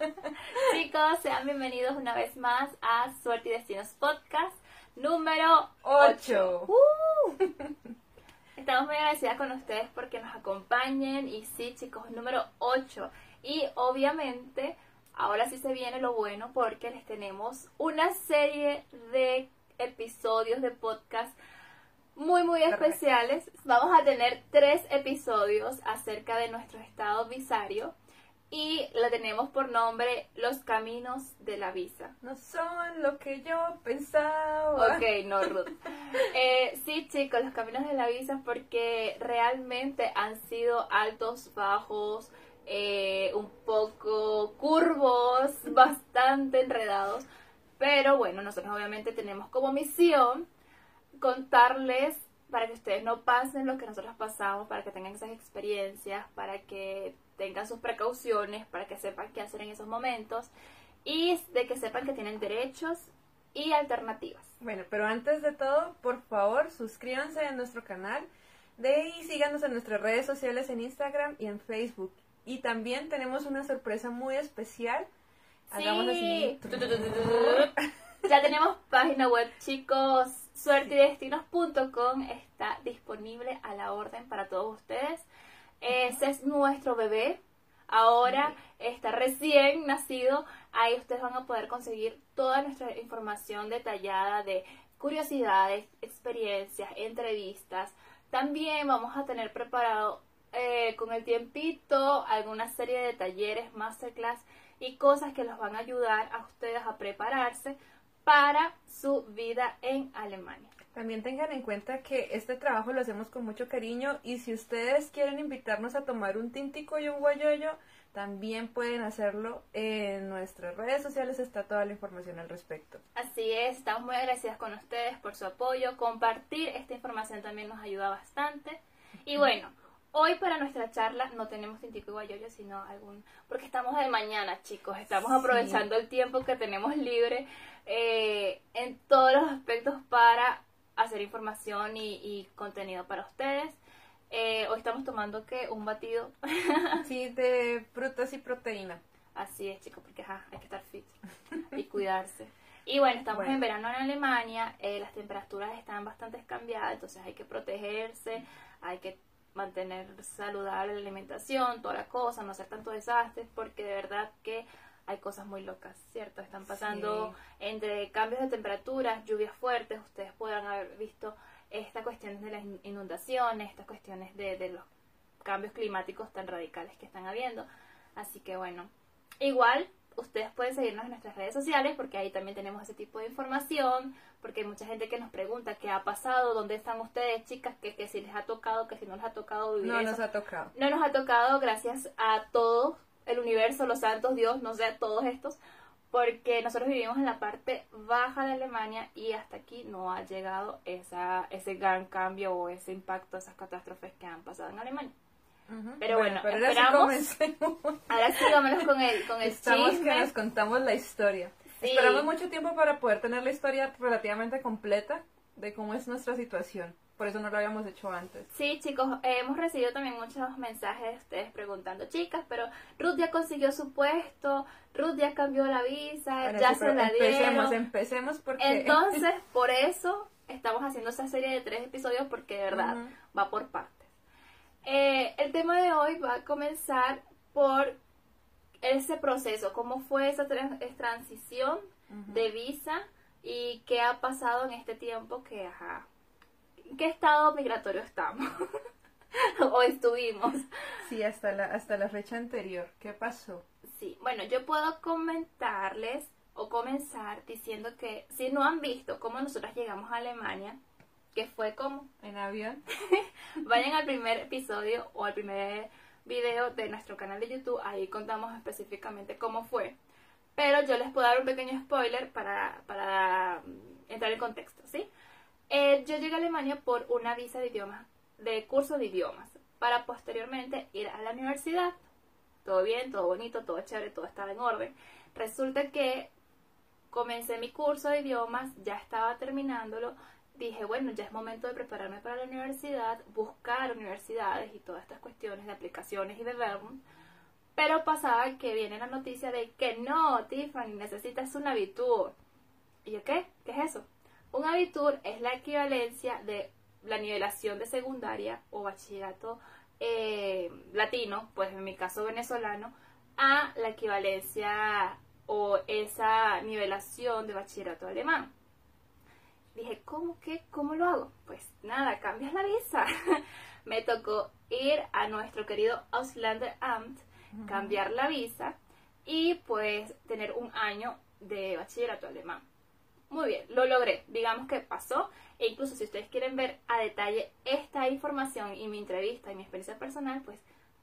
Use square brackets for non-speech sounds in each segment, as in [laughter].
[laughs] Chicos, sean bienvenidos una vez más a Suerte y Destinos Podcast número 8. Uh. Estamos muy agradecidas con ustedes porque nos acompañen y sí, chicos, número 8. Y obviamente, ahora sí se viene lo bueno porque les tenemos una serie de episodios de podcast muy, muy especiales. Vamos a tener tres episodios acerca de nuestro estado visario y la tenemos por nombre Los Caminos de la Visa. No son lo que yo pensaba. Ok, no, Ruth. [laughs] Eh, sí, chicos, Los Caminos de la Visa porque realmente han sido altos, bajos, eh, un poco curvos, [laughs] bastante enredados. Pero bueno, nosotros obviamente tenemos como misión contarles para que ustedes no pasen lo que nosotros pasamos, para que tengan esas experiencias, para que tengan sus precauciones, para que sepan qué hacer en esos momentos y de que sepan que tienen derechos y alternativas. Bueno, pero antes de todo, por favor, suscríbanse a nuestro canal de ahí síganos en nuestras redes sociales en Instagram y en Facebook. Y también tenemos una sorpresa muy especial. Así. [laughs] Ya tenemos página web, chicos. Suertedestinos.com está disponible a la orden para todos ustedes. Ese es nuestro bebé. Ahora está recién nacido. Ahí ustedes van a poder conseguir toda nuestra información detallada de curiosidades, experiencias, entrevistas. También vamos a tener preparado eh, con el tiempito alguna serie de talleres, masterclass y cosas que los van a ayudar a ustedes a prepararse para su vida en Alemania. También tengan en cuenta que este trabajo lo hacemos con mucho cariño y si ustedes quieren invitarnos a tomar un tintico y un guayoyo, también pueden hacerlo en nuestras redes sociales, está toda la información al respecto. Así es, estamos muy agradecidas con ustedes por su apoyo, compartir esta información también nos ayuda bastante. Y bueno, Hoy para nuestra charla no tenemos tintico y guayoyo, sino algún... Porque estamos de mañana, chicos. Estamos aprovechando el tiempo que tenemos libre eh, en todos los aspectos para hacer información y, contenido para ustedes. Eh, hoy estamos tomando que un batido. [laughs] sí, de frutas y proteína. Así es, chicos, porque hay que estar fit y cuidarse. Y bueno, estamos en verano en Alemania, eh, las temperaturas están bastante cambiadas, entonces hay que protegerse, hay que mantener saludable la alimentación, toda la cosa, no hacer tanto desastres, porque de verdad que hay cosas muy locas, ¿cierto? Están pasando entre cambios de temperaturas, lluvias fuertes, ustedes puedan haber visto estas cuestiones de las inundaciones, estas cuestiones de, de los cambios climáticos tan radicales que están habiendo. Así que bueno, igual ustedes pueden seguirnos en nuestras redes sociales porque ahí también tenemos ese tipo de información, porque hay mucha gente que nos pregunta qué ha pasado, dónde están ustedes, chicas, que, que si les ha tocado, que si no les ha tocado vivir. No nos ha tocado. No nos ha tocado gracias a todo el universo, los santos, Dios, no sé, todos estos, porque nosotros vivimos en la parte baja de Alemania y hasta aquí no ha llegado esa, ese gran cambio o ese impacto, esas catástrofes que han pasado en Alemania. Pero bueno, esperamos. Ahora sí, vámonos con el, con el Estamos que nos contamos la historia. Esperamos mucho tiempo para poder tener la historia relativamente completa de cómo es nuestra situación. Por eso no lo habíamos hecho antes. Sí, chicos, hemos recibido también muchos mensajes de ustedes preguntando, chicas, pero Ruth ya consiguió su puesto, Ruth ya cambió la visa, ya se la dieron. Empecemos, empecemos porque... Entonces, [laughs] por eso estamos haciendo esa serie de tres episodios porque de verdad va por partes. Eh, el tema de hoy va a comenzar por ese proceso, cómo fue esa transición de visa y qué ha pasado en este tiempo que, ajá, qué estado migratorio estamos [laughs] o estuvimos. Sí, hasta la, hasta la fecha anterior, ¿qué pasó? Sí, bueno, yo puedo comentarles o comenzar diciendo que si no han visto cómo nosotros llegamos a Alemania, que fue como en avión. [laughs] Vayan al primer episodio o al primer video de nuestro canal de YouTube, ahí contamos específicamente cómo fue. Pero yo les puedo dar un pequeño spoiler para, para entrar en contexto, ¿sí? Eh, yo llegué a Alemania por una visa de idiomas, de curso de idiomas, para posteriormente ir a la universidad. Todo bien, todo bonito, todo chévere, todo estaba en orden. Resulta que comencé mi curso de idiomas, ya estaba terminándolo, dije, bueno, ya es momento de prepararme para la universidad, buscar universidades y todas estas cuestiones de aplicaciones y de verbo. Pero pasaba que viene la noticia de que no, Tiffany, necesitas un abitur. ¿Y yo qué? ¿Qué es eso? Un abitur es la equivalencia de la nivelación de secundaria o bachillerato eh, latino, pues en mi caso venezolano, a la equivalencia o esa nivelación de bachillerato alemán. Dije, ¿cómo que? ¿Cómo lo hago? Pues nada, cambias la visa. [laughs] Me tocó ir a nuestro querido Auslander Amt, cambiar la visa y pues tener un año de bachillerato alemán. Muy bien, lo logré. Digamos que pasó. E incluso si ustedes quieren ver a detalle esta información y mi entrevista y mi experiencia personal, pues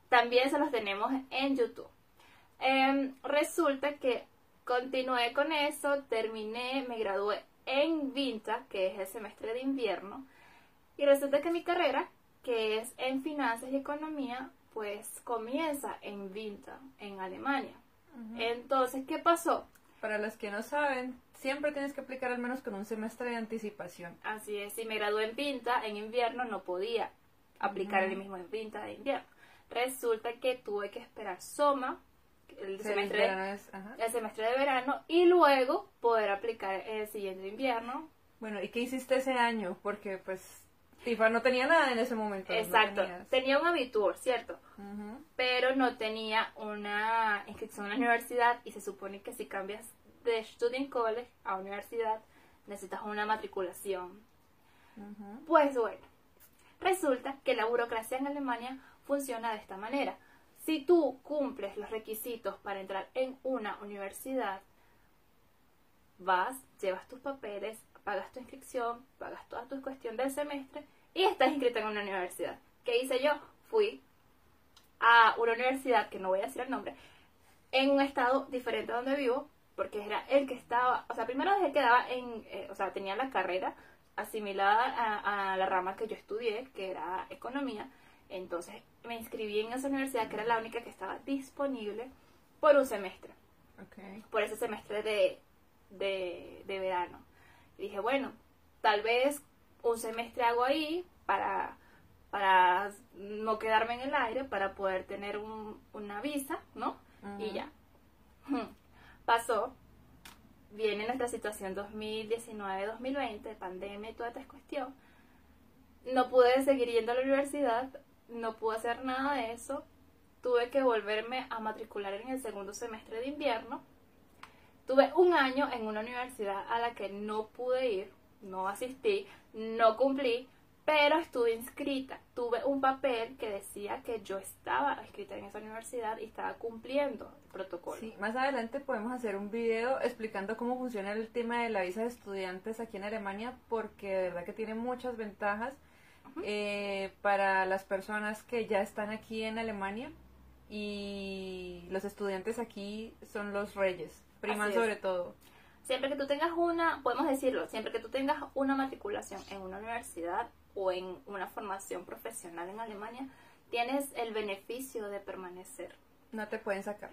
también se los tenemos en YouTube. Em, resulta que continué con eso, terminé, me gradué en Vinta, que es el semestre de invierno, y resulta que mi carrera, que es en finanzas y economía, pues comienza en Vinta, en Alemania. Entonces, ¿qué pasó? Para los que no saben, siempre tienes que aplicar al menos con un semestre de anticipación. Así es, si me gradué en Pinta, en invierno no podía aplicar el mismo en Pinta de invierno. Resulta que tuve que esperar Soma, el, semestre, de, el semestre de verano, y luego poder aplicar el siguiente invierno. Bueno, ¿y qué hiciste ese año? Porque pues Tifa no tenía nada en ese momento. Exacto. tenía un abitur, ¿cierto? Pero no tenía una inscripción en la universidad y se supone que si cambias de Student College a universidad necesitas una matriculación. Pues bueno, resulta que la burocracia en Alemania funciona de esta manera. Si tú cumples los requisitos para entrar en una universidad, vas, llevas tus papeles, pagas tu inscripción, pagas toda tu cuestión del semestre y estás inscrita en una universidad. ¿Qué hice yo? Fui a una universidad, que no voy a decir el nombre, en un estado diferente a donde vivo, porque era el que estaba, o sea, primero desde que quedaba en, eh, o sea, tenía la carrera asimilada a, la rama que yo estudié, que era economía, entonces me inscribí en esa universidad que era la única que estaba disponible por un semestre, por ese semestre de, de, de verano. Y dije, bueno, tal vez un semestre hago ahí para, para no quedarme en el aire, para poder tener un, una visa, ¿no? Y ya. [laughs] pasó, viene nuestra situación 2019-2020, pandemia y toda esta cuestión. No pude seguir yendo a la universidad, no pude hacer nada de eso. Tuve que volverme a matricular en el segundo semestre de invierno. Tuve un año en una universidad a la que no pude ir, no asistí, no cumplí, pero estuve inscrita. Tuve un papel que decía que yo estaba inscrita en esa universidad y estaba cumpliendo el protocolo. Sí, más adelante podemos hacer un video explicando cómo funciona el tema de la visa de estudiantes aquí en Alemania, porque de verdad que tiene muchas ventajas eh, para las personas que ya están aquí en Alemania y los estudiantes aquí son los reyes, priman sobre todo. Siempre que tú tengas una, podemos decirlo, siempre que tú tengas una matriculación en una universidad o en una formación profesional en Alemania, tienes el beneficio de permanecer. No te pueden sacar.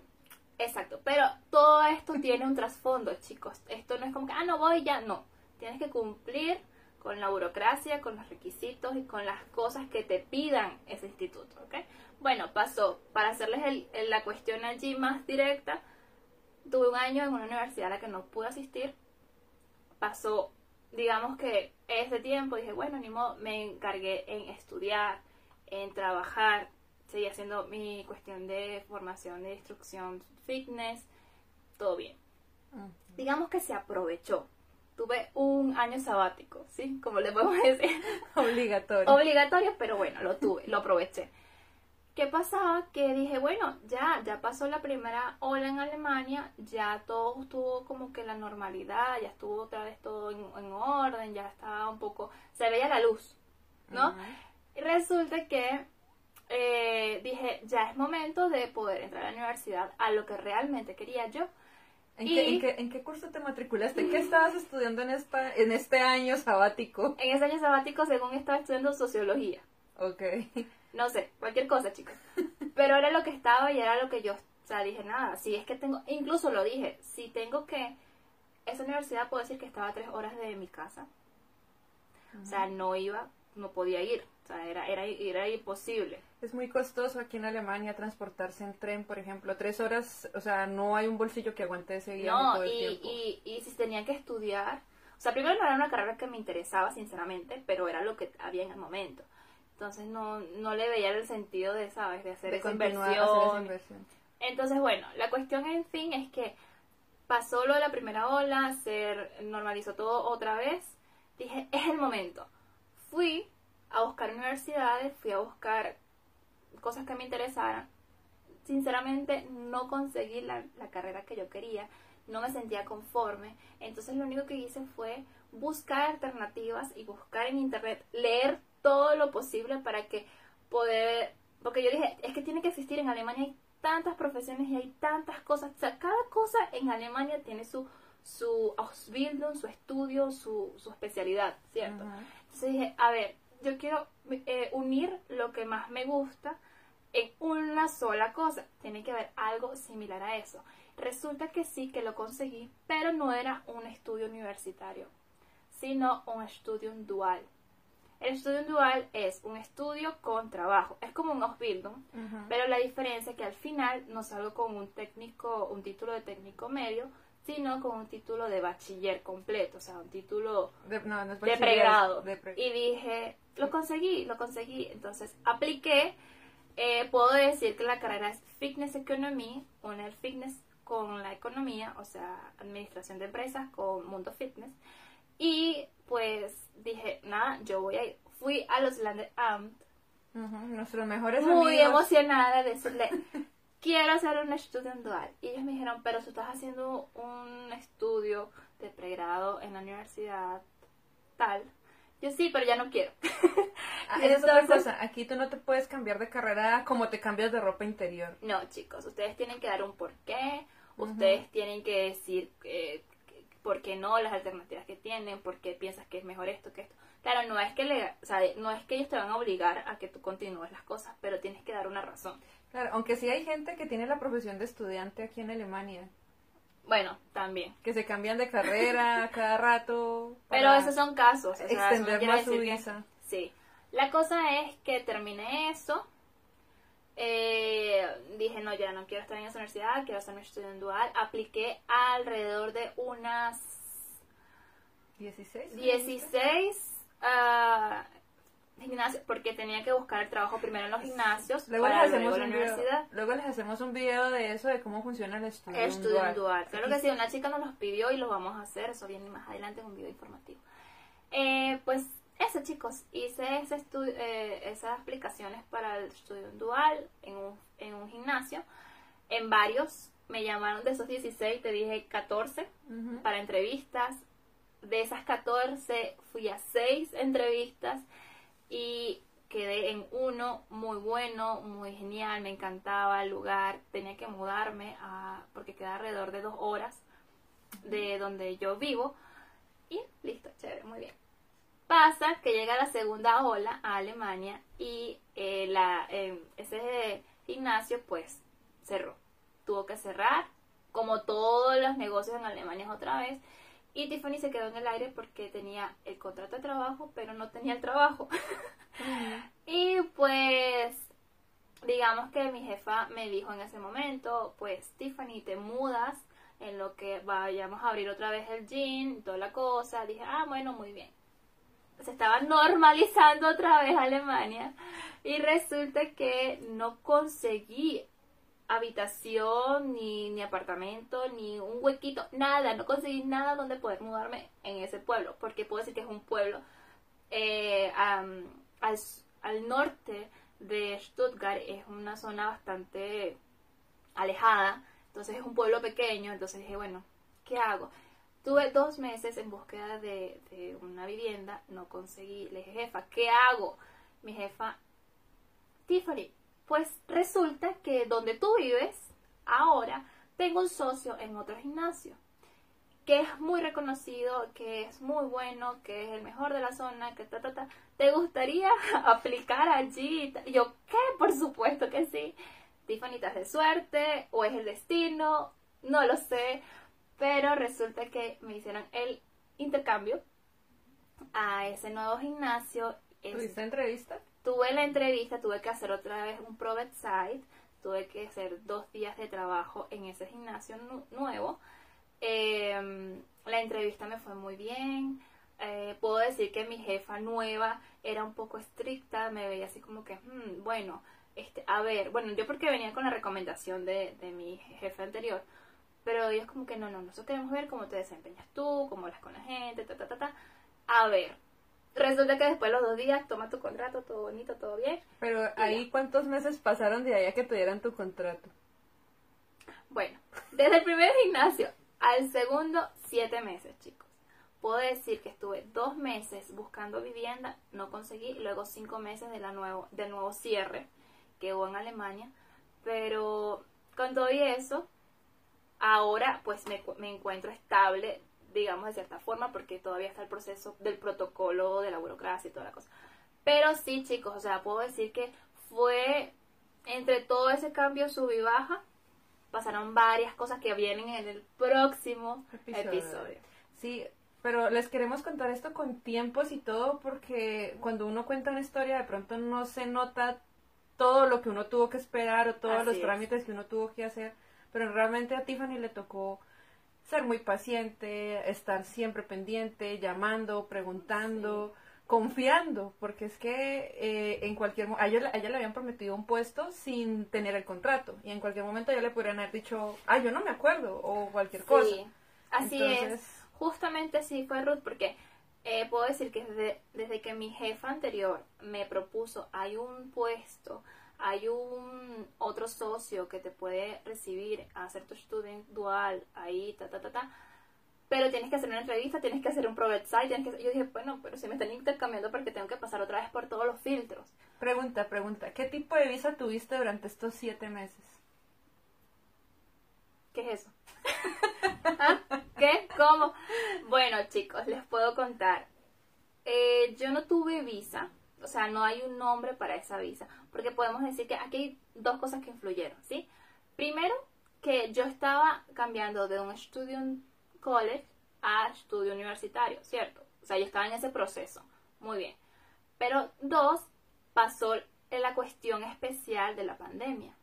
Exacto, pero todo esto tiene un trasfondo, chicos. Esto no es como que, ah, no voy ya, no. Tienes que cumplir con la burocracia, con los requisitos y con las cosas que te pidan ese instituto, ¿ok? Bueno, pasó, para hacerles el, la cuestión allí más directa, tuve un año en una universidad a la que no pude asistir, pasó digamos que ese tiempo dije, bueno, ni modo, me encargué en estudiar, en trabajar, seguí haciendo mi cuestión de formación de instrucción fitness, todo bien. Digamos que se aprovechó. Tuve un año sabático, ¿sí? Como le podemos [laughs] decir. Obligatorio. Obligatorio, pero bueno, lo tuve, lo aproveché. ¿Qué pasaba? Que dije, bueno, ya, ya pasó la primera ola en Alemania, ya todo estuvo como que la normalidad, ya estuvo otra vez todo en, orden, ya estaba un poco, se veía la luz, ¿no? Y resulta que eh, dije, ya es momento de poder entrar a la universidad a lo que realmente quería yo. ¿En, qué, en, qué, curso te matriculaste? ¿Qué estabas estudiando en, esta, en este año sabático? En ese año sabático, según estaba estudiando sociología. Ok. No sé, cualquier cosa, chicos. Pero era lo que estaba y era lo que yo, o sea, dije, nada, si es que tengo, incluso lo dije, si tengo que, esa universidad puedo decir que estaba a tres horas de mi casa. O sea, no iba, no podía ir. O sea, era, era, era imposible. Es muy costoso aquí en Alemania transportarse en tren, por ejemplo, tres horas, o sea, no hay un bolsillo que aguante ese viaje No, todo el y, tiempo. y, y si tenía que estudiar, o sea, primero no era una carrera que me interesaba, sinceramente, pero era lo que había en el momento. Entonces no, no le veía el sentido de, ¿sabes? De hacer de esa a hacer inversión. esa inversión. Entonces, bueno, la cuestión en fin es que pasó lo de la primera ola, se normalizó todo otra vez. Dije, es el momento. Fui a buscar universidades, fui a buscar cosas que me interesaran. Sinceramente, no conseguí la, la carrera que yo quería, no me sentía conforme. Entonces, lo único que hice fue buscar alternativas y buscar en internet, leer todo lo posible para que poder. Porque yo dije, es que tiene que existir en Alemania, hay tantas profesiones y hay tantas cosas. O sea, cada cosa en Alemania tiene su, su Ausbildung, su estudio, su, su especialidad, ¿cierto? Ajá. Entonces dije, a ver, yo quiero eh, unir lo que más me gusta en una sola cosa. Tiene que haber algo similar a eso. Resulta que sí, que lo conseguí, pero no era un estudio universitario, sino un estudio dual. El estudio dual es un estudio con trabajo. Es como un Ausbildung, Ajá. pero la diferencia es que al final no salgo con un técnico, un título de técnico medio, sino con un título de bachiller completo, o sea, un título De, no, no es de bachiller, pregrado. de pre- Y dije, lo conseguí, lo conseguí. Entonces apliqué. Eh, puedo decir que la carrera es Fitness Economy, une el fitness con la economía, o sea, administración de empresas con mundo fitness. Y pues dije, nada, yo voy a ir. Fui a los Landeramt Ujú, Nuestros mejores muy amigos. emocionada de decirle, [laughs] quiero hacer un estudio en dual. Y ellos me dijeron, pero tú estás haciendo un estudio de pregrado en la universidad tal. Yo sí, pero ya no quiero. [laughs] Ah, esa es otra Entonces- cosa. Aquí tú no te puedes cambiar de carrera como te cambias de ropa interior. No, chicos, ustedes tienen que dar un porqué, ustedes tienen que decir eh, por qué no, las alternativas que tienen, por qué piensas que es mejor esto que esto. Claro, no es que le, o sea, no es que ellos te van a obligar a que tú continúes las cosas, pero tienes que dar una razón. Claro, aunque sí hay gente que tiene la profesión de estudiante aquí en Alemania, Bueno, también. que se cambian de carrera [laughs] cada rato. Pero esos son casos. o sea, extender más su que- visa. Sí. La cosa es que terminé eso. Eh, dije, no, ya no quiero estar en esa universidad, quiero hacer mi estudio en dual. Apliqué alrededor de unas 16. 16 ah, gimnasios, porque tenía que buscar el trabajo primero en los gimnasios Luego les, para hacemos luego un video, luego les hacemos un video de eso, de cómo funciona el estudio. El estudio en dual. dual. Claro que sí, una chica nos los pidió y lo vamos a hacer. Eso viene más adelante en un video informativo. Eh, pues eso, chicos. Hice ese eh, esas aplicaciones para el estudio dual en un, en un gimnasio. En varios. Me llamaron de esos 16, te dije 14 Ujú. para entrevistas. De esas 14 fui a 6 entrevistas y quedé en uno muy bueno, muy genial, me encantaba el lugar. Tenía que mudarme a, porque queda alrededor de dos horas de donde yo vivo. Y listo, chévere, muy bien. Pasa que llega la segunda ola a Alemania y eh, la, eh, ese gimnasio pues cerró. Tuvo que cerrar, como todos los negocios en Alemania otra vez. Y Tiffany se quedó en el aire porque tenía el contrato de trabajo, pero no tenía el trabajo. [laughs] y pues, digamos que mi jefa me dijo en ese momento, pues Tiffany, te mudas en lo que vayamos a abrir otra vez el gym toda la cosa. Dije, ah, bueno, muy bien. Se estaba normalizando otra vez Alemania y resulta que no conseguí habitación, ni, ni apartamento, ni un huequito, nada, no conseguí nada donde poder mudarme en ese pueblo, porque puedo decir que es un pueblo am, al, al norte de Stuttgart, es una zona bastante alejada, entonces es un pueblo pequeño, entonces dije, bueno, ¿qué hago? Tuve dos meses en búsqueda de, una vivienda, no conseguí, le dije, jefa, ¿qué hago? Mi jefa, Tiffany, pues resulta que donde tú vives, ahora, tengo un socio en otro gimnasio, que es muy reconocido, que es muy bueno, que es el mejor de la zona, que ta, ta, ta. ¿Te gustaría [laughs] aplicar allí? Y yo, ¿qué? Por supuesto que sí. Tiffany, ¿estás de suerte? ¿O es el destino? No lo sé. Pero resulta que me hicieron el intercambio a ese nuevo gimnasio. ¿Tuviste entrevista? tuve la entrevista, tuve que hacer otra vez un Provet Site, tuve que hacer dos días de trabajo en ese gimnasio nuevo. Em, la entrevista me fue muy bien. Eh, puedo decir que mi jefa nueva era un poco estricta, me veía así como que, hmm, bueno, este, a ver, bueno, yo porque venía con la recomendación de, de mi jefe anterior, pero ellos como que no, no, nosotros queremos ver cómo te desempeñas tú, cómo hablas con la gente, ta, ta, ta, ta. A ver, resulta que después de los dos días toma tu contrato, todo bonito, todo bien. Pero ahí, ¿cuántos meses pasaron de ahí a que te dieran tu contrato? Bueno, desde el primer gimnasio al segundo, siete meses, chicos. Puedo decir que estuve dos meses buscando vivienda, no conseguí, luego cinco meses de la nuevo, del nuevo cierre que hubo en Alemania, pero con todo y eso, ahora pues me, me encuentro estable digamos, de cierta forma, porque todavía está el proceso del protocolo de la burocracia y toda la cosa. Pero sí, chicos, o sea, puedo decir que fue entre todo ese cambio sub y baja, pasaron varias cosas que vienen en el próximo episodio. Sí, pero les queremos contar esto con tiempos y todo, porque cuando uno cuenta una historia, de pronto no se nota todo lo que uno tuvo que esperar o todos los trámites que uno tuvo que hacer, pero realmente a Tiffany le tocó ser muy paciente, estar siempre pendiente, llamando, preguntando, confiando, porque es que eh, en cualquier momento, a ella, le habían prometido un puesto sin tener el contrato, y en cualquier momento ya le podrían haber dicho, ah, yo no me acuerdo, o cualquier cosa. Sí, así es. Justamente así fue Ruth, porque eh, puedo decir que desde, desde que mi jefa anterior me propuso, hay un puesto, hay un otro socio que te puede recibir a hacer tu student dual ahí, ta, ta, ta, ta. Pero tienes que hacer una entrevista, tienes que hacer un private site, tienes que... Yo dije, bueno, pero si me están intercambiando porque tengo que pasar otra vez por todos los filtros. Pregunta, pregunta, ¿qué tipo de visa tuviste durante estos siete meses? ¿Qué es eso? [laughs] ¿Ah? ¿Qué? ¿Cómo? Bueno, chicos, les puedo contar. Eh, yo no tuve visa, o sea, no hay un nombre para esa visa, porque podemos decir que aquí hay dos cosas que influyeron, ¿sí? Primero, que yo estaba cambiando de un student college a estudio universitario, ¿cierto? O sea, yo estaba en ese proceso, muy bien. Pero dos, pasó la cuestión especial de la pandemia.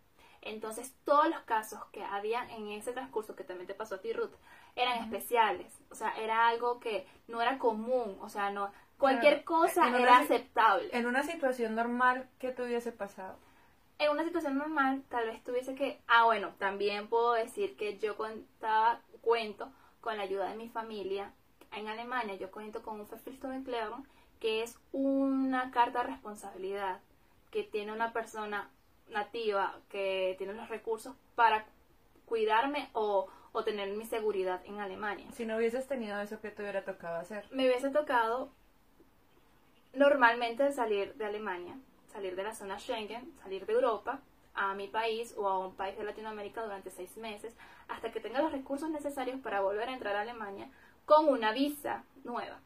Entonces, todos los casos que había en ese transcurso, que también te pasó a ti, Ruth, eran especiales. O sea, era algo que no era común. O sea, no, Cualquier cosa era aceptable. En una situación normal, ¿qué tuviese pasado? En una situación normal, tal vez tuviese que... Ah, bueno, también puedo decir que yo contaba, cuento con la ayuda de mi familia. En Alemania yo cuento con un Verpflichtungserklärung, que es una carta de responsabilidad que tiene una persona nativa que tiene los recursos para cuidarme o, o tener mi seguridad en Alemania. Si no hubieses tenido eso, ¿qué te hubiera tocado hacer? Me hubiese tocado normalmente salir de Alemania, salir de la zona Schengen, salir de Europa a mi país o a un país de Latinoamérica durante seis meses hasta que tenga los recursos necesarios para volver a entrar a Alemania con una visa nueva.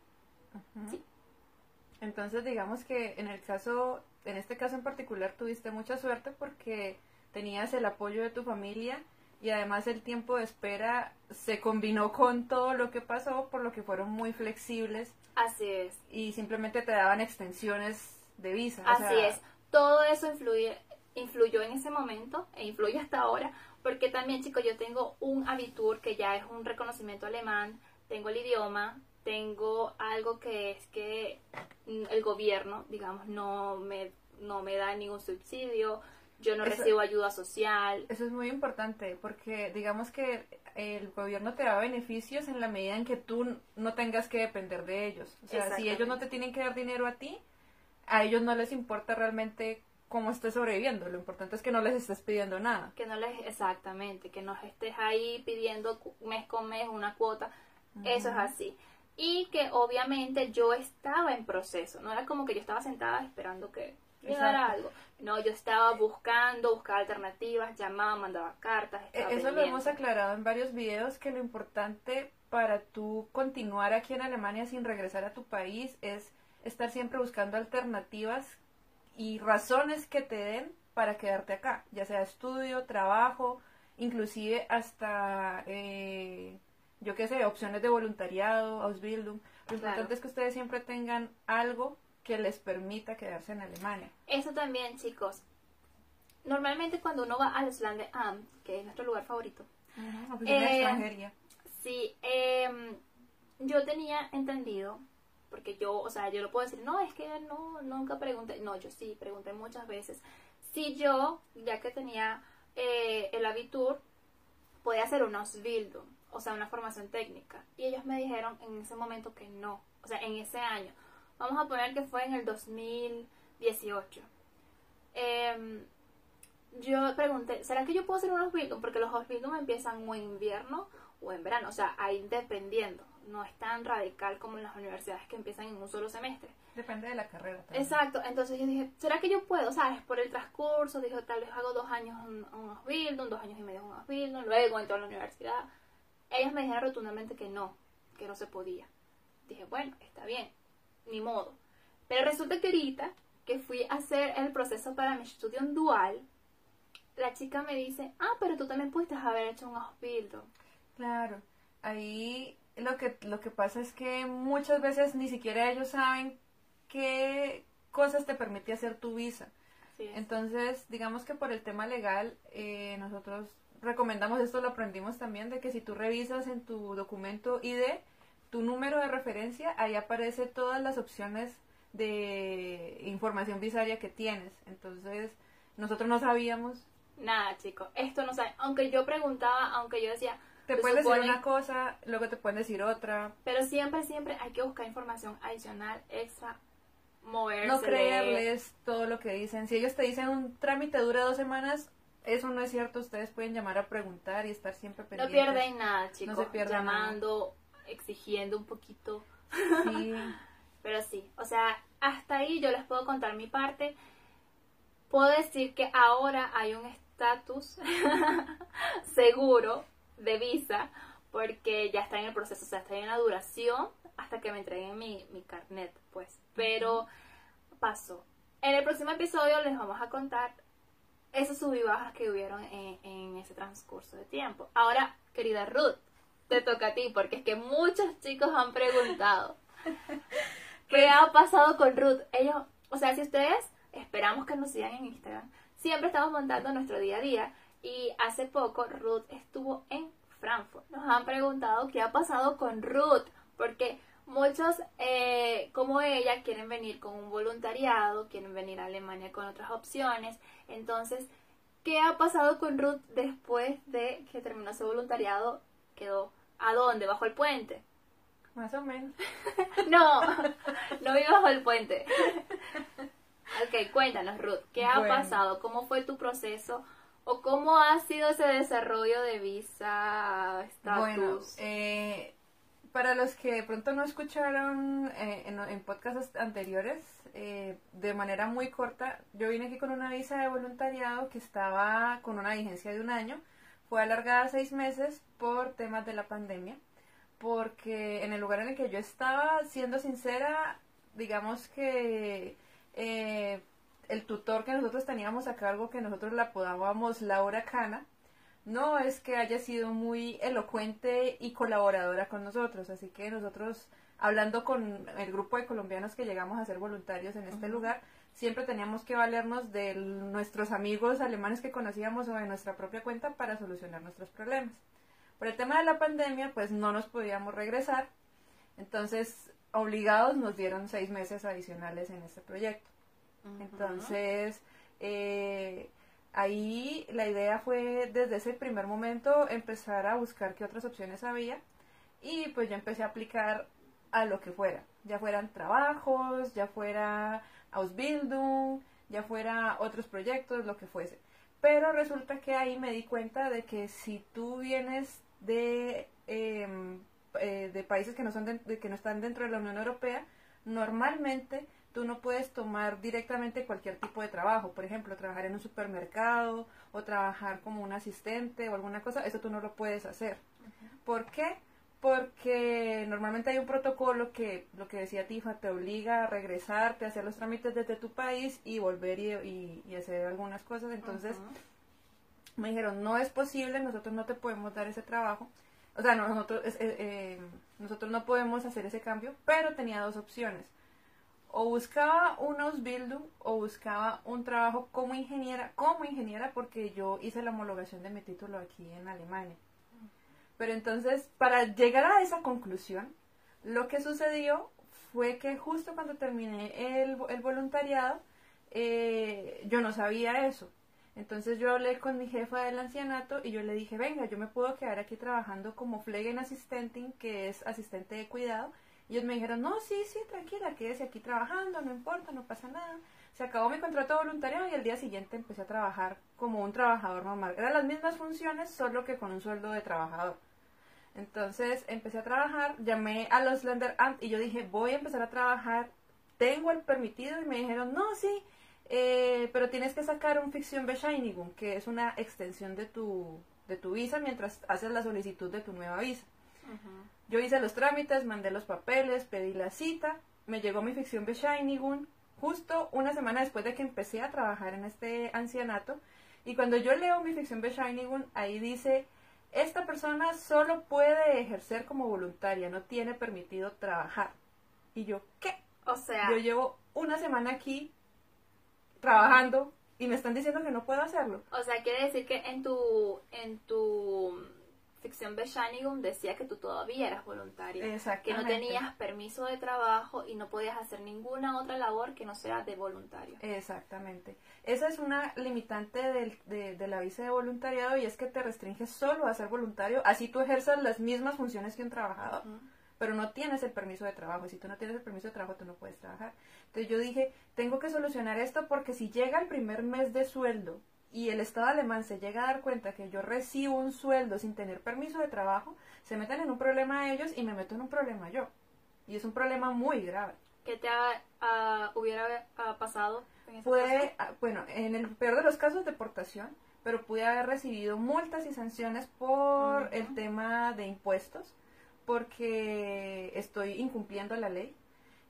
Entonces digamos que en el caso, en este caso en particular tuviste mucha suerte porque tenías el apoyo de tu familia y además el tiempo de espera se combinó con todo lo que pasó, por lo que fueron muy flexibles. Así es. Y simplemente te daban extensiones de visa. Así es. Todo eso influye, influyó en ese momento e influye hasta ahora, porque también, chicos, yo tengo un Abitur que ya es un reconocimiento alemán, tengo el idioma, tengo algo que es que el gobierno, digamos, no me, no me da ningún subsidio, yo no recibo ayuda social. Eso es muy importante porque digamos que el gobierno te da beneficios en la medida en que tú no tengas que depender de ellos. O sea, si ellos no te tienen que dar dinero a ti, a ellos no les importa realmente cómo estés sobreviviendo. Lo importante es que no les estés pidiendo nada. Que no les, exactamente, que no estés ahí pidiendo mes con mes una cuota. Eso es así. Y que obviamente yo estaba en proceso. No era como que yo estaba sentada esperando que llegara algo. No, yo estaba buscando, buscaba alternativas, llamaba, mandaba cartas. E, eso lo hemos aclarado en varios videos, que lo importante para tú continuar aquí en Alemania sin regresar a tu país es estar siempre buscando alternativas y razones que te den para quedarte acá, ya sea estudio, trabajo, inclusive hasta, eh, yo qué sé, opciones de voluntariado, Ausbildung. Lo importante es que ustedes siempre tengan algo que les permita quedarse en Alemania. Eso también, chicos. Normalmente cuando uno va al Slande Am, que es nuestro lugar favorito, Oficina de Eh, extranjería. sí, em, yo tenía entendido, porque yo, o sea, yo lo puedo decir, no, es que no, nunca pregunté, no, yo sí, pregunté muchas veces, si yo, ya que tenía eh, el Abitur, podía hacer una Ausbildung, o sea, una formación técnica. Y ellos me dijeron en ese momento que no, o sea, en ese año. Vamos a poner que fue en el 2018. Em, yo pregunté, ¿será que yo puedo hacer unos Ausbildung? Porque los Ausbildung empiezan o en invierno o en verano, o sea, ahí dependiendo. No es tan radical como en las universidades que empiezan en un solo semestre. Depende de la carrera también. Exacto, entonces yo dije, ¿será que yo puedo? ¿Sabes? Por el transcurso, dije, tal vez hago dos años un, un dos años y medio un Ausbildung, luego entro a la universidad. Ellos me dijeron rotundamente que no, que no se podía. Dije, bueno, está bien, ni modo. Pero resulta que ahorita que fui a hacer el proceso para mi estudio en dual, la chica me dice, ah, pero tú también pudiste haber hecho un Ausbildung. Claro, ahí lo que, lo que pasa es que muchas veces ni siquiera ellos saben qué cosas te permite hacer tu visa. Entonces, digamos que por el tema legal, eh, nosotros recomendamos, esto lo aprendimos también, de que si tú revisas en tu documento ID tu número de referencia, ahí aparece todas las opciones de información visaria que tienes. Entonces, nosotros no sabíamos. Nada, chicos, esto no sabe. Aunque yo preguntaba, aunque yo decía, Te pueden decir una cosa, luego te pueden decir otra. Pero siempre, siempre hay que buscar información adicional, extra, moverse. No creerles todo lo que dicen. Si ellos te dicen un trámite dura dos semanas, eso no es cierto. Ustedes pueden llamar a preguntar y estar siempre No pendientes. pierden nada, chicos. se pierde Llamando, exigiendo un poquito. Sí. [laughs] Pero sí, o sea, hasta ahí yo les puedo contar mi parte. Puedo decir que ahora hay un estatus [laughs] seguro de visa porque ya está en el proceso, o sea, está en la duración hasta que me entreguen mi, mi carnet, pues. Pero pasó. En el próximo episodio les vamos a contar esas sub y bajas que hubieron en, en ese transcurso de tiempo. Ahora, querida Ruth, te toca a ti, porque es que muchos chicos han preguntado. [laughs] ¿Qué ha pasado con Ruth? Ellos, o sea, si ustedes esperamos que nos sigan en Instagram, siempre estamos montando nuestro día a día. Y hace poco Ruth estuvo en Frankfurt. Nos han preguntado qué ha pasado con Ruth, porque muchos, eh, como ella, quieren venir con un voluntariado, quieren venir a Alemania con otras opciones. Entonces, ¿qué ha pasado con Ruth después de que terminó su voluntariado? Quedó ¿a dónde? ¿Bajo el puente? Más o menos. [laughs] No, no vivo bajo el puente. Ok, cuéntanos, Ruth, ¿qué ha Bueno. pasado? ¿Cómo fue tu proceso? ¿O cómo ha sido ese desarrollo de visa, estatus? Bueno, eh, para los que de pronto no escucharon eh, en, en podcasts anteriores, eh, de manera muy corta, yo vine aquí con una visa de voluntariado que estaba con una vigencia de un año. Fue alargada seis meses por temas de la pandemia, porque en el lugar en el que yo estaba, siendo sincera, digamos que eh, el tutor que nosotros teníamos a cargo, que nosotros la apodábamos Laura Cana, no es que haya sido muy elocuente y colaboradora con nosotros, así que nosotros, hablando con el grupo de colombianos que llegamos a ser voluntarios en este lugar, siempre teníamos que valernos de nuestros amigos alemanes que conocíamos o de nuestra propia cuenta para solucionar nuestros problemas. Por el tema de la pandemia, pues no nos podíamos regresar, entonces obligados nos dieron seis meses adicionales en este proyecto. Entonces, eh, ahí la idea fue desde ese primer momento empezar a buscar qué otras opciones había y pues yo empecé a aplicar a lo que fuera, ya fueran trabajos, ya fuera Ausbildung, ya fuera otros proyectos, lo que fuese. Pero resulta que ahí me di cuenta de que si tú vienes de, em, eh, de países que no, son de- de- que no están dentro de la Unión Europea, normalmente tú no puedes tomar directamente cualquier tipo de trabajo. Por ejemplo, trabajar en un supermercado o trabajar como un asistente o alguna cosa, eso tú no lo puedes hacer. ¿Por qué? Porque normalmente hay un protocolo que, lo que decía Tifa, te obliga a regresarte, a hacer los trámites desde tu país y volver y, y- y hacer algunas cosas. Entonces, me dijeron, no es posible, nosotros no te podemos dar ese trabajo. O sea, nosotros, eh, eh, nosotros no podemos hacer ese cambio, pero tenía dos opciones. o buscaba un Ausbildung o buscaba un trabajo como ingeniera, como ingeniera porque yo hice la homologación de mi título aquí en Alemania. Pero entonces, para llegar a esa conclusión, lo que sucedió fue que justo cuando terminé el, voluntariado, eh, yo no sabía eso. Entonces yo hablé con mi jefa del ancianato y yo le dije, venga, yo me puedo quedar aquí trabajando como Flegen Assistenting, que es asistente de cuidado. Y ellos me dijeron, no, sí, sí, tranquila, quédese aquí trabajando, no importa, no pasa nada. Se acabó mi contrato voluntario y al día siguiente empecé a trabajar como un trabajador normal. Eran las mismas funciones, solo que con un sueldo de trabajador. Entonces empecé a trabajar, llamé a los Lender Amt y yo dije, voy a empezar a trabajar, tengo el permitido y me dijeron, no, sí, eh, pero tienes que sacar un ficción Bescheinigung, que es una extensión de tu, de tu visa mientras haces la solicitud de tu nueva visa. Yo hice los trámites, mandé los papeles, pedí la cita, me llegó mi ficción Bescheinigung justo una semana después de que empecé a trabajar en este ancianato. Y cuando yo leo mi ficción Bescheinigung, ahí dice, esta persona solo puede ejercer como voluntaria, no tiene permitido trabajar. Y yo, ¿qué? O sea, Yo llevo una semana aquí trabajando y me están diciendo que no puedo hacerlo. o sea, quiere decir que en tu en tu ficción Beschanigum decía que tú todavía eras voluntaria, que no tenías permiso de trabajo y no podías hacer ninguna otra labor que no sea de voluntario. Exactamente. Esa es una limitante del- de, de la visa de voluntariado y es que te restringe solo a ser voluntario, así tú ejerzas las mismas funciones que un trabajador, pero no tienes el permiso de trabajo. Y si tú no tienes el permiso de trabajo, tú no puedes trabajar. Entonces yo dije, tengo que solucionar esto porque si llega el primer mes de sueldo y el Estado alemán se llega a dar cuenta que yo recibo un sueldo sin tener permiso de trabajo, se meten en un problema ellos y me meto en un problema yo. Y es un problema muy grave. ¿Qué te ha- hubiera pasado en caso? Pude, ah, bueno, en el peor de los casos, deportación, pero pude haber recibido multas y sanciones por el tema de impuestos, porque estoy incumpliendo la ley.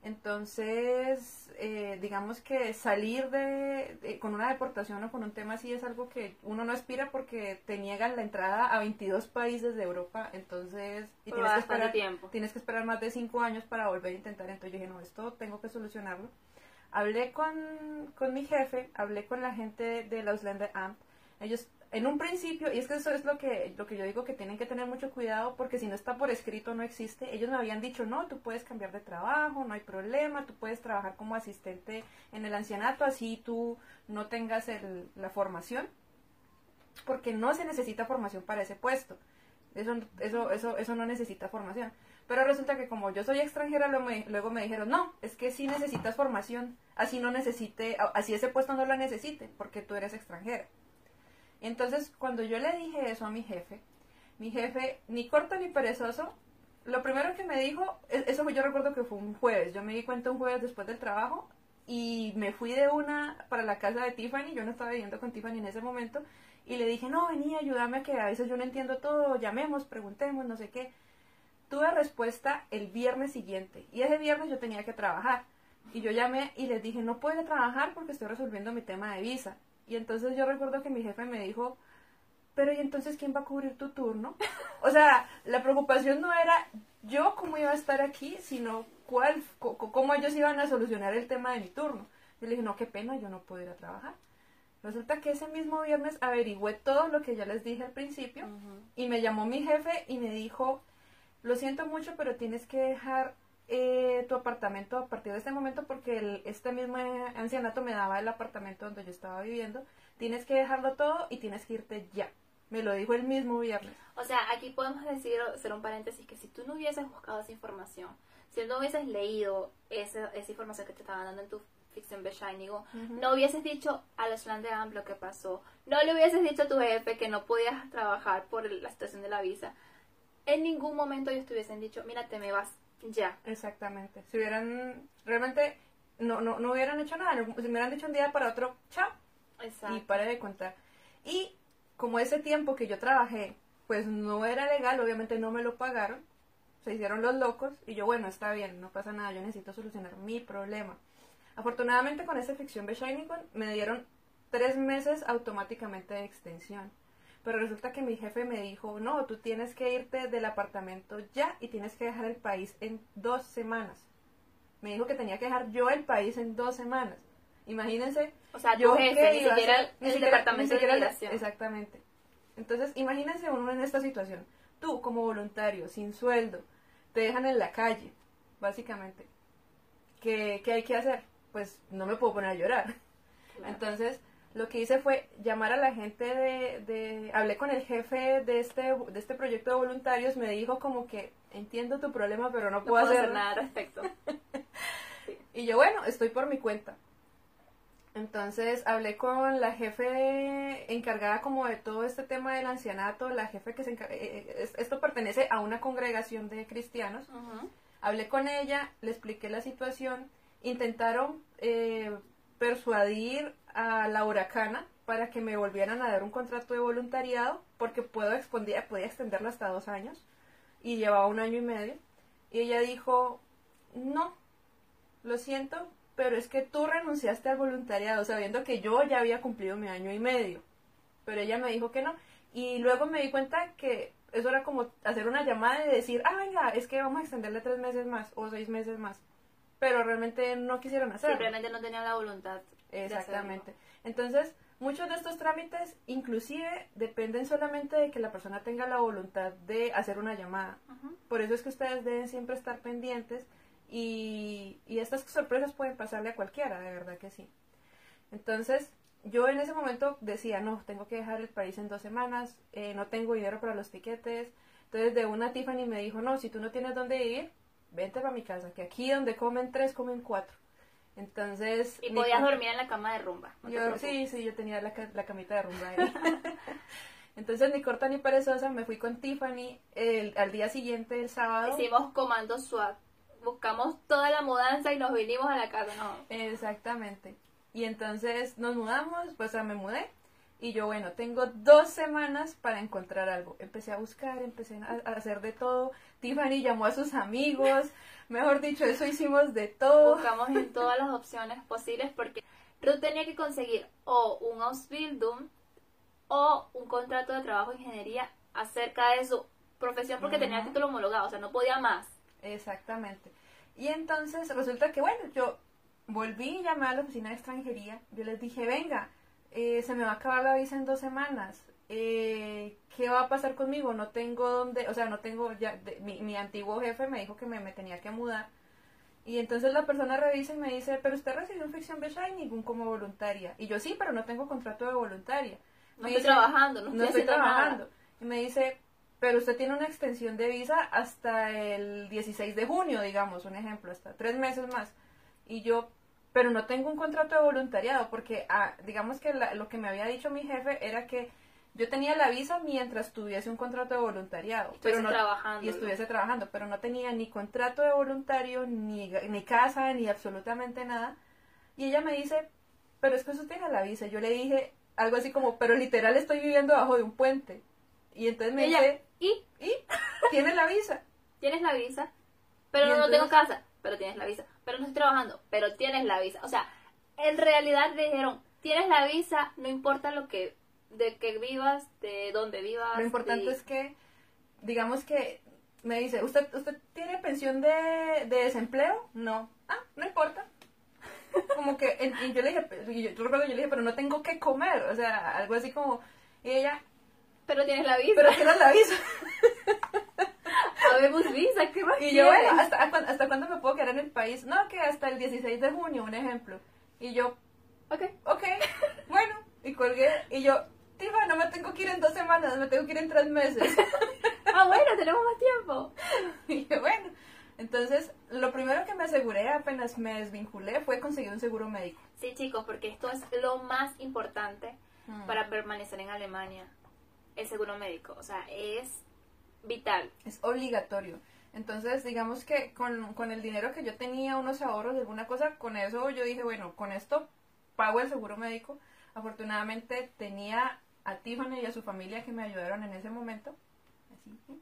Entonces, eh, digamos que salir de, de- con una deportación o con un tema así es algo que uno no aspira porque te niegan la entrada a 22 países de Europa, entonces y tienes que esperar tiempo. tienes que esperar más de cinco años para volver a intentar. Entonces yo dije, no, esto tengo que solucionarlo. Hablé con, con mi jefe, hablé con la gente de la Ausländer Amt. Ellos, en un principio, y es que eso es lo que, lo que yo digo que tienen que tener mucho cuidado porque si no está por escrito no existe. Ellos me habían dicho, no, tú puedes cambiar de trabajo, no hay problema, tú puedes trabajar como asistente en el ancianato, así tú no tengas la formación, porque no se necesita formación para ese puesto. Eso, eso, eso, eso no necesita formación. Pero resulta que como yo soy extranjera, luego me, luego me dijeron, no, es que sí necesitas formación, así no necesite, así ese puesto no la necesite, porque tú eres extranjera. Entonces, cuando yo le dije eso a mi jefe, mi jefe, ni corto ni perezoso, lo primero que me dijo, e- eso yo recuerdo que fue un jueves, yo me di cuenta un jueves después del trabajo y me fui de una para la casa de Tiffany, yo no estaba viviendo con Tiffany en ese momento, y le dije, no, vení, ayúdame que a veces yo no entiendo todo, llamemos, preguntemos, no sé qué. Tuve respuesta el viernes siguiente y ese viernes yo tenía que trabajar. Y yo llamé y les dije, no puedo trabajar porque estoy resolviendo mi tema de visa. Y entonces yo recuerdo que mi jefe me dijo, pero ¿y entonces quién va a cubrir tu turno? O sea, la preocupación no era yo cómo iba a estar aquí, sino cuál, cómo ellos iban a solucionar el tema de mi turno. Yo le dije, no, qué pena, yo no puedo ir a trabajar. Resulta que ese mismo viernes averigüé todo lo que ya les dije al principio y me llamó mi jefe y me dijo, lo siento mucho, pero tienes que dejar eh, tu apartamento a partir de este momento porque el- este mismo ancianato me daba el apartamento donde yo estaba viviendo. Tienes que dejarlo todo y tienes que irte ya. Me lo dijo el mismo viernes. O sea, aquí podemos decir, hacer un paréntesis, que si tú no hubieses buscado esa información, si no hubieses leído esa, esa información que te estaban dando en tu ficción Bescheinigung, no hubieses dicho a los de Amp lo que pasó, no le hubieses dicho a tu jefe que no podías trabajar por la situación de la visa, en ningún momento ellos te hubiesen dicho, mira, te me vas ya. Exactamente. Si hubieran, realmente, no, no, no hubieran hecho nada. Si me hubieran dicho un día para otro, chao, Exacto. y pare de contar. Y como ese tiempo que yo trabajé, pues no era legal, obviamente no me lo pagaron, se hicieron los locos y yo, bueno, está bien, no pasa nada, yo necesito solucionar mi problema. Afortunadamente con esta ficción Bescheinigung me dieron tres meses automáticamente de extensión. Pero resulta que mi jefe me dijo, no, tú tienes que irte del apartamento ya y tienes que dejar el país en dos semanas. Me dijo que tenía que dejar yo el país en dos semanas. Imagínense. O sea, yo jefe, ni siquiera el ni siquiera- departamento ni de. Exactamente. Entonces, imagínense uno en esta situación. Tú, como voluntario, sin sueldo, te dejan en la calle, básicamente. ¿Qué, qué hay que hacer? Pues no me puedo poner a llorar. Claro. Entonces, lo que hice fue llamar a la gente de, de- hablé con el jefe de este, de este proyecto de voluntarios, me dijo como que entiendo tu problema, pero no no puedo, hacer nada al respecto. [laughs] Y yo, bueno, estoy por mi cuenta. Entonces hablé con la jefe encargada como de todo este tema del ancianato, la jefe que se encarga, esto pertenece a una congregación de cristianos. Hablé con ella, le expliqué la situación, intentaron eh, persuadir a la huracana para que me volvieran a dar un contrato de voluntariado, porque puedo expondir- podía extenderlo hasta dos años, y llevaba un año y medio. Y ella dijo, no, lo siento, pero es que tú renunciaste al voluntariado, sabiendo que yo ya había cumplido mi año y medio. Pero ella me dijo que no. Y luego me di cuenta que eso era como hacer una llamada y decir, ah, venga, es que vamos a extenderle tres meses más o seis meses más. Pero realmente no quisieron hacerlo. Simplemente no tenían la voluntad. de Exactamente. Entonces, muchos de estos trámites inclusive dependen solamente de que la persona tenga la voluntad de hacer una llamada. Por eso es que ustedes deben siempre estar pendientes y, y estas sorpresas pueden pasarle a cualquiera, de verdad que sí. Entonces, yo en ese momento decía, no, tengo que dejar el país en dos semanas, eh, no tengo dinero para los tiquetes. Entonces, de una Tiffany me dijo, no, si tú no tienes dónde ir, vente para mi casa, que aquí donde comen tres, comen cuatro. Entonces... Y podías con- dormir en la cama de rumba. no yo, sí, sí, yo tenía la, la camita de rumba ahí. [laughs] Entonces, ni corta ni perezosa, me fui con Tiffany el, al día siguiente, el sábado. Hicimos comando SWAT. Buscamos toda la mudanza y nos vinimos a la casa. No. Exactamente. Y entonces nos mudamos, pues o sea, me mudé. Y yo, bueno, tengo dos semanas para encontrar algo. Empecé a buscar, empecé a, a hacer de todo. Tiffany llamó a sus amigos. Mejor dicho, eso hicimos de todo. Buscamos en todas las opciones posibles porque Ruth tenía que conseguir o un Ausbildung o un contrato de trabajo de ingeniería acerca de su profesión porque tenía el Ujú. título homologado, o sea, no podía más. Exactamente. Y entonces resulta que, bueno, yo volví y llamé a la oficina de extranjería. Yo les dije, venga, eh, se me va a acabar la visa en dos semanas. Eh, ¿Qué va a pasar conmigo? No tengo dónde, o sea, no tengo ya, de- mi, mi antiguo jefe me dijo que me, me tenía que mudar. Y entonces la persona revisa y me dice, pero usted recibió un ficción Bechai ningún como voluntaria. Y yo sí, pero no tengo contrato de voluntaria. No Me estoy dice, trabajando, no, no estoy, trabajando. nada. Y me dice, pero usted tiene una extensión de visa hasta el 16 de junio, digamos, un ejemplo, hasta tres meses más. Y yo, pero no tengo un contrato de voluntariado, porque ah, digamos que la- lo que me había dicho mi jefe era que yo tenía la visa mientras tuviese un contrato de voluntariado. Estuviese pero no, trabajando, Y estuviese trabajando, pero no tenía ni contrato de voluntario, ni, ni casa, ni absolutamente nada. Y ella me dice, pero es que usted tiene la visa. Yo le dije algo así como, pero literal estoy viviendo bajo de un puente. Y entonces me Ella, dice, y ¿y? ¿Tiene la visa? tienes la visa, pero no, tengo casa, pero tienes la visa, pero no estoy trabajando, pero tienes la visa. O sea, en realidad le dijeron, tienes la visa, no importa lo que, de que vivas, de dónde vivas. Lo importante de- es que, digamos que me dice, ¿usted, usted tiene pensión de, de desempleo? No. Ah, no importa. [laughs] Como que, y yo le dije, yo, yo recuerdo, yo le dije, pero no tengo que comer, o sea, algo así como, y ella, Pero tienes la visa. pero ¿qué la visa? [laughs] Habemos visa, ¿qué más Y yo, ¿hasta, hasta cuándo me puedo quedar en el país? No, que hasta el 16 de junio, un ejemplo. Y yo, Ok. ok, [laughs] bueno, y colgué, y yo, Tifa, no me tengo que ir en dos semanas, me tengo que ir en tres meses. [laughs] Ah, bueno, tenemos más tiempo. [laughs] Y yo, bueno, entonces, lo primero que me aseguré apenas me desvinculé fue conseguir un seguro médico. Sí, chicos, porque esto es lo más importante Mm. para permanecer en Alemania. El seguro médico, o sea, es vital. Es obligatorio. Entonces, digamos que con, con el dinero que yo tenía, unos ahorros de alguna cosa, con eso yo dije, bueno, con esto pago el seguro médico. Afortunadamente tenía a Tiffany y a su familia que me ayudaron en ese momento. Así, ¿sí?